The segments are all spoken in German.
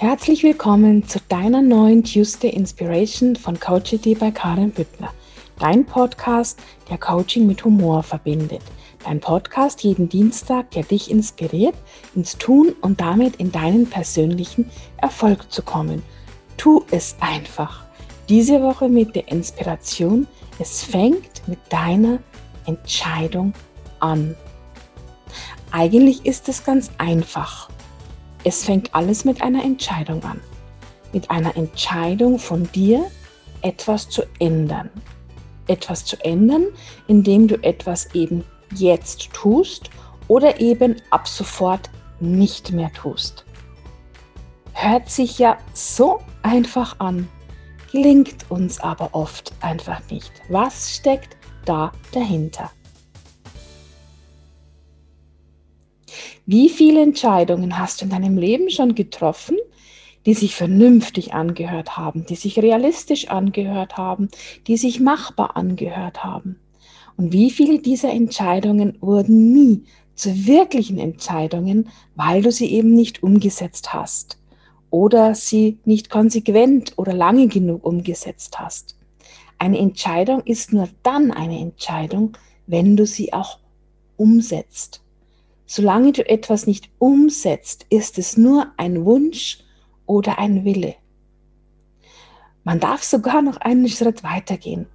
Herzlich willkommen zu deiner neuen Tuesday Inspiration von Coachity bei Karin Büttner. Dein Podcast, der Coaching mit Humor verbindet. Dein Podcast jeden Dienstag, der dich inspiriert, ins Tun und damit in deinen persönlichen Erfolg zu kommen. Tu es einfach. Diese Woche mit der Inspiration, es fängt mit deiner Entscheidung an. Eigentlich ist es ganz einfach. Es fängt alles mit einer Entscheidung an. Mit einer Entscheidung von dir, etwas zu ändern. Etwas zu ändern, indem du etwas eben jetzt tust oder eben ab sofort nicht mehr tust. Hört sich ja so einfach an, gelingt uns aber oft einfach nicht. Was steckt da dahinter? Wie viele Entscheidungen hast du in deinem Leben schon getroffen, die sich vernünftig angehört haben, die sich realistisch angehört haben, die sich machbar angehört haben? Und wie viele dieser Entscheidungen wurden nie zu wirklichen Entscheidungen, weil du sie eben nicht umgesetzt hast oder sie nicht konsequent oder lange genug umgesetzt hast? Eine Entscheidung ist nur dann eine Entscheidung, wenn du sie auch umsetzt. Solange du etwas nicht umsetzt, ist es nur ein Wunsch oder ein Wille. Man darf sogar noch einen Schritt weitergehen.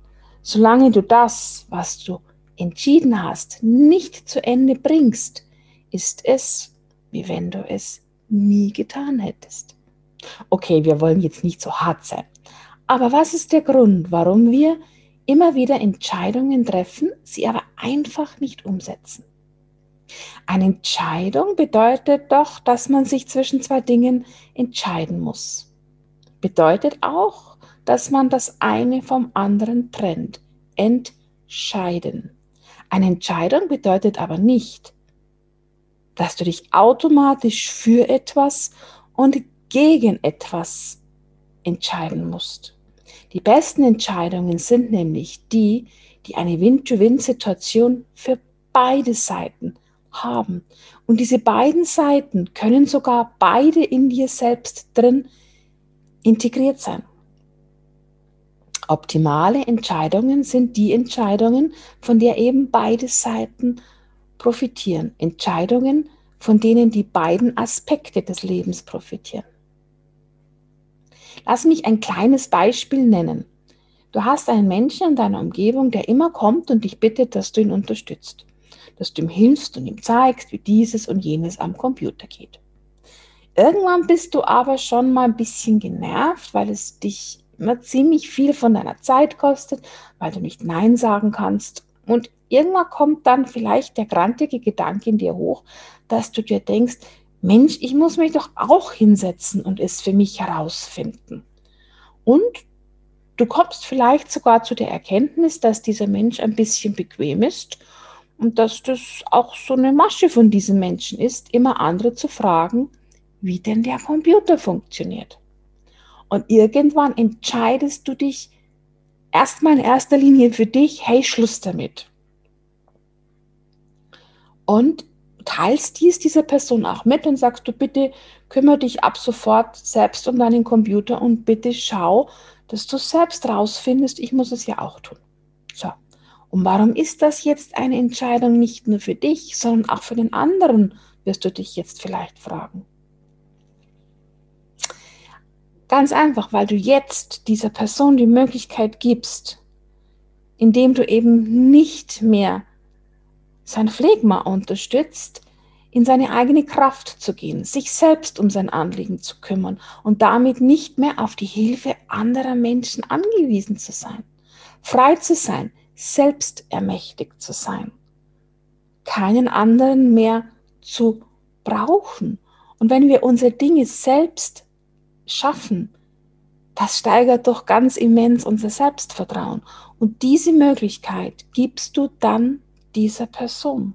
Solange du das, was du entschieden hast, nicht zu Ende bringst, ist es, wie wenn du es nie getan hättest. Okay, wir wollen jetzt nicht so hart sein. Aber was ist der Grund, warum wir immer wieder Entscheidungen treffen, sie aber einfach nicht umsetzen? Eine Entscheidung bedeutet doch, dass man sich zwischen zwei Dingen entscheiden muss. Bedeutet auch, dass man das eine vom anderen trennt. Entscheiden. Eine Entscheidung bedeutet aber nicht, dass du dich automatisch für etwas und gegen etwas entscheiden musst. Die besten Entscheidungen sind nämlich die, die eine Win-to-Win-Situation für beide Seiten haben. Und diese beiden Seiten können sogar beide in dir selbst drin integriert sein. Optimale Entscheidungen sind die Entscheidungen, von der eben beide Seiten profitieren. Entscheidungen, von denen die beiden Aspekte des Lebens profitieren. Lass mich ein kleines Beispiel nennen. Du hast einen Menschen in deiner Umgebung, der immer kommt und dich bittet, dass du ihn unterstützt dass du ihm hilfst und ihm zeigst, wie dieses und jenes am Computer geht. Irgendwann bist du aber schon mal ein bisschen genervt, weil es dich immer ziemlich viel von deiner Zeit kostet, weil du nicht Nein sagen kannst. Und irgendwann kommt dann vielleicht der grantige Gedanke in dir hoch, dass du dir denkst, Mensch, ich muss mich doch auch hinsetzen und es für mich herausfinden. Und du kommst vielleicht sogar zu der Erkenntnis, dass dieser Mensch ein bisschen bequem ist und dass das auch so eine Masche von diesen Menschen ist, immer andere zu fragen, wie denn der Computer funktioniert. Und irgendwann entscheidest du dich erstmal in erster Linie für dich, hey, Schluss damit. Und teilst dies dieser Person auch mit und sagst du, bitte kümmere dich ab sofort selbst um deinen Computer und bitte schau, dass du selbst rausfindest, ich muss es ja auch tun. So. Und warum ist das jetzt eine Entscheidung nicht nur für dich, sondern auch für den anderen, wirst du dich jetzt vielleicht fragen. Ganz einfach, weil du jetzt dieser Person die Möglichkeit gibst, indem du eben nicht mehr sein Phlegma unterstützt, in seine eigene Kraft zu gehen, sich selbst um sein Anliegen zu kümmern und damit nicht mehr auf die Hilfe anderer Menschen angewiesen zu sein, frei zu sein, selbst ermächtigt zu sein, keinen anderen mehr zu brauchen. Und wenn wir unsere Dinge selbst schaffen, das steigert doch ganz immens unser Selbstvertrauen. Und diese Möglichkeit gibst du dann dieser Person.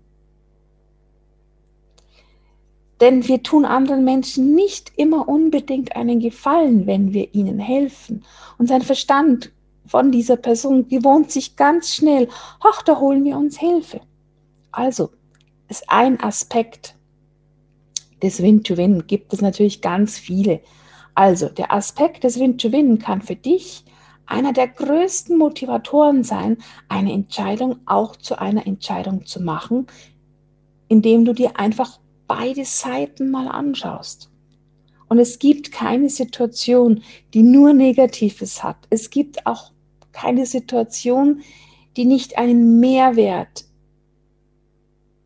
Denn wir tun anderen Menschen nicht immer unbedingt einen Gefallen, wenn wir ihnen helfen. Und sein Verstand von dieser Person gewohnt sich ganz schnell, ach, da holen wir uns Hilfe. Also ist ein Aspekt des Win-to-Win, gibt es natürlich ganz viele. Also der Aspekt des Win-to-Win kann für dich einer der größten Motivatoren sein, eine Entscheidung auch zu einer Entscheidung zu machen, indem du dir einfach beide Seiten mal anschaust. Und es gibt keine Situation, die nur Negatives hat. Es gibt auch keine Situation, die nicht einen Mehrwert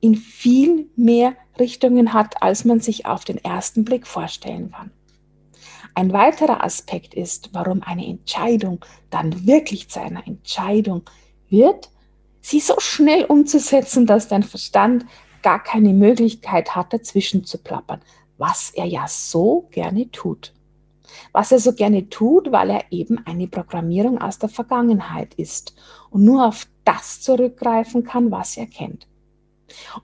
in viel mehr Richtungen hat, als man sich auf den ersten Blick vorstellen kann. Ein weiterer Aspekt ist, warum eine Entscheidung dann wirklich zu einer Entscheidung wird, sie so schnell umzusetzen, dass dein Verstand gar keine Möglichkeit hat, dazwischen zu plappern, was er ja so gerne tut. Was er so gerne tut, weil er eben eine Programmierung aus der Vergangenheit ist und nur auf das zurückgreifen kann, was er kennt.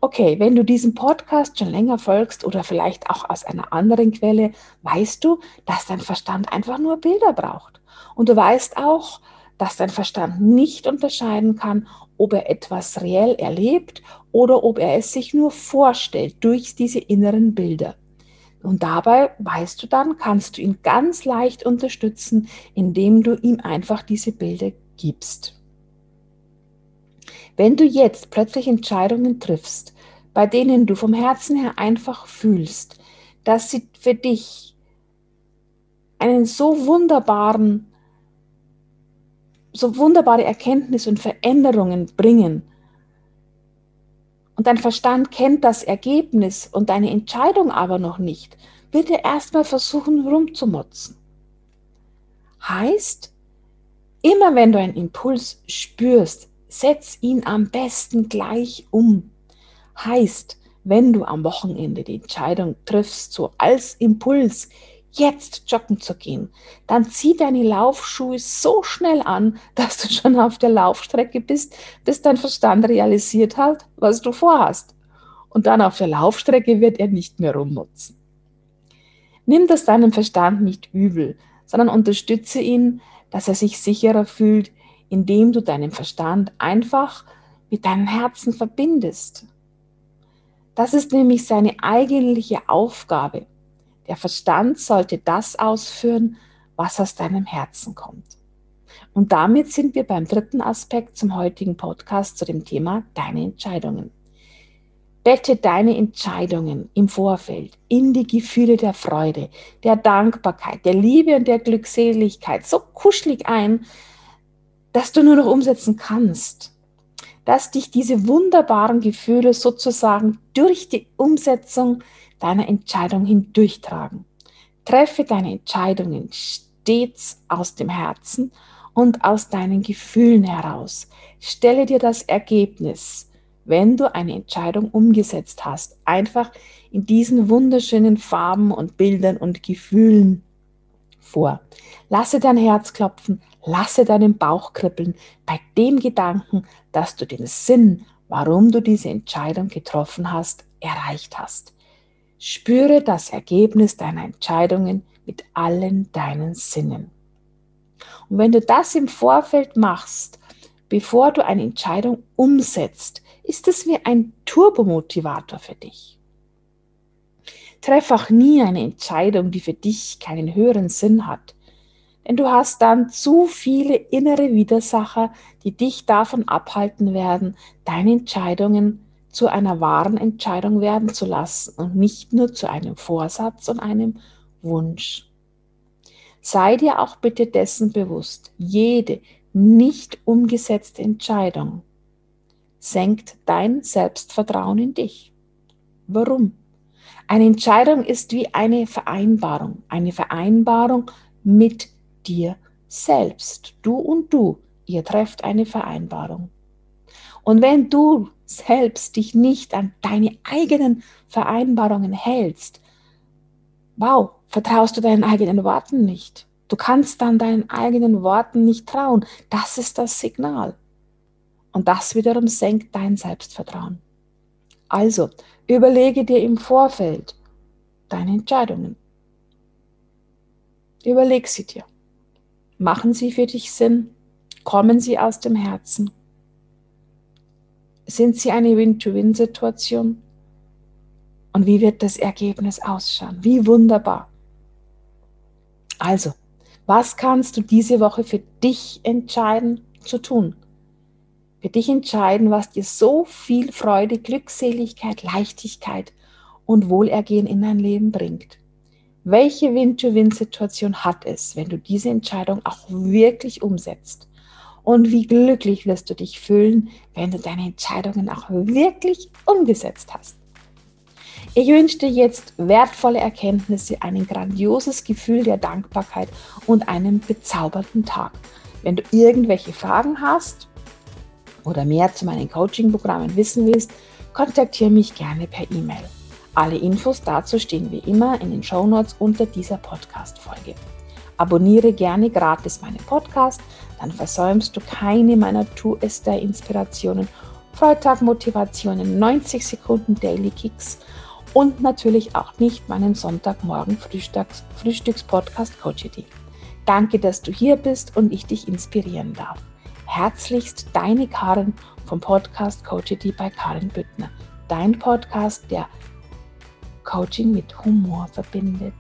Okay, wenn du diesem Podcast schon länger folgst oder vielleicht auch aus einer anderen Quelle, weißt du, dass dein Verstand einfach nur Bilder braucht. Und du weißt auch, dass dein Verstand nicht unterscheiden kann, ob er etwas reell erlebt oder ob er es sich nur vorstellt durch diese inneren Bilder. Und dabei, weißt du dann, kannst du ihn ganz leicht unterstützen, indem du ihm einfach diese Bilder gibst. Wenn du jetzt plötzlich Entscheidungen triffst, bei denen du vom Herzen her einfach fühlst, dass sie für dich einen so wunderbaren, so wunderbare Erkenntnis und Veränderungen bringen, und dein Verstand kennt das Ergebnis und deine Entscheidung aber noch nicht, wird er erstmal versuchen rumzumotzen. Heißt, immer wenn du einen Impuls spürst, setz ihn am besten gleich um. Heißt, wenn du am Wochenende die Entscheidung triffst, so als Impuls, jetzt joggen zu gehen, dann zieh deine Laufschuhe so schnell an, dass du schon auf der Laufstrecke bist, bis dein Verstand realisiert hat, was du vorhast. Und dann auf der Laufstrecke wird er nicht mehr rumnutzen. Nimm das deinem Verstand nicht übel, sondern unterstütze ihn, dass er sich sicherer fühlt, indem du deinen Verstand einfach mit deinem Herzen verbindest. Das ist nämlich seine eigentliche Aufgabe. Der Verstand sollte das ausführen, was aus deinem Herzen kommt. Und damit sind wir beim dritten Aspekt zum heutigen Podcast zu dem Thema deine Entscheidungen. Bette deine Entscheidungen im Vorfeld in die Gefühle der Freude, der Dankbarkeit, der Liebe und der Glückseligkeit so kuschelig ein, dass du nur noch umsetzen kannst, dass dich diese wunderbaren Gefühle sozusagen durch die Umsetzung deiner Entscheidung hindurchtragen. Treffe deine Entscheidungen stets aus dem Herzen und aus deinen Gefühlen heraus. Stelle dir das Ergebnis, wenn du eine Entscheidung umgesetzt hast, einfach in diesen wunderschönen Farben und Bildern und Gefühlen vor. Lasse dein Herz klopfen, lasse deinen Bauch kribbeln bei dem Gedanken, dass du den Sinn, warum du diese Entscheidung getroffen hast, erreicht hast. Spüre das Ergebnis deiner Entscheidungen mit allen deinen Sinnen. Und wenn du das im Vorfeld machst, bevor du eine Entscheidung umsetzt, ist es wie ein Turbomotivator für dich. Treff auch nie eine Entscheidung, die für dich keinen höheren Sinn hat. Denn du hast dann zu viele innere Widersacher, die dich davon abhalten werden, deine Entscheidungen zu einer wahren Entscheidung werden zu lassen und nicht nur zu einem Vorsatz und einem Wunsch. Sei dir auch bitte dessen bewusst, jede nicht umgesetzte Entscheidung senkt dein Selbstvertrauen in dich. Warum? Eine Entscheidung ist wie eine Vereinbarung, eine Vereinbarung mit dir selbst. Du und du, ihr trefft eine Vereinbarung. Und wenn du selbst dich nicht an deine eigenen Vereinbarungen hältst, wow, vertraust du deinen eigenen Worten nicht. Du kannst dann deinen eigenen Worten nicht trauen. Das ist das Signal. Und das wiederum senkt dein Selbstvertrauen. Also, überlege dir im Vorfeld deine Entscheidungen. Überleg sie dir. Machen sie für dich Sinn? Kommen sie aus dem Herzen? Sind sie eine Win-to-Win-Situation? Und wie wird das Ergebnis ausschauen? Wie wunderbar. Also, was kannst du diese Woche für dich entscheiden zu tun? Für dich entscheiden, was dir so viel Freude, Glückseligkeit, Leichtigkeit und Wohlergehen in dein Leben bringt. Welche Win-to-Win-Situation hat es, wenn du diese Entscheidung auch wirklich umsetzt? Und wie glücklich wirst du dich fühlen, wenn du deine Entscheidungen auch wirklich umgesetzt hast? Ich wünsche dir jetzt wertvolle Erkenntnisse, ein grandioses Gefühl der Dankbarkeit und einen bezaubernden Tag. Wenn du irgendwelche Fragen hast oder mehr zu meinen Coaching-Programmen wissen willst, kontaktiere mich gerne per E-Mail. Alle Infos dazu stehen wie immer in den Show Notes unter dieser Podcast-Folge. Abonniere gerne gratis meinen Podcast, dann versäumst du keine meiner Tu-Es-Inspirationen, Freitag-Motivationen, 90 Sekunden Daily Kicks und natürlich auch nicht meinen Sonntagmorgen Frühstücks, Frühstückspodcast Coachity. Danke, dass du hier bist und ich dich inspirieren darf. Herzlichst deine Karin vom Podcast Coachity bei Karin Büttner. Dein Podcast, der Coaching mit Humor verbindet.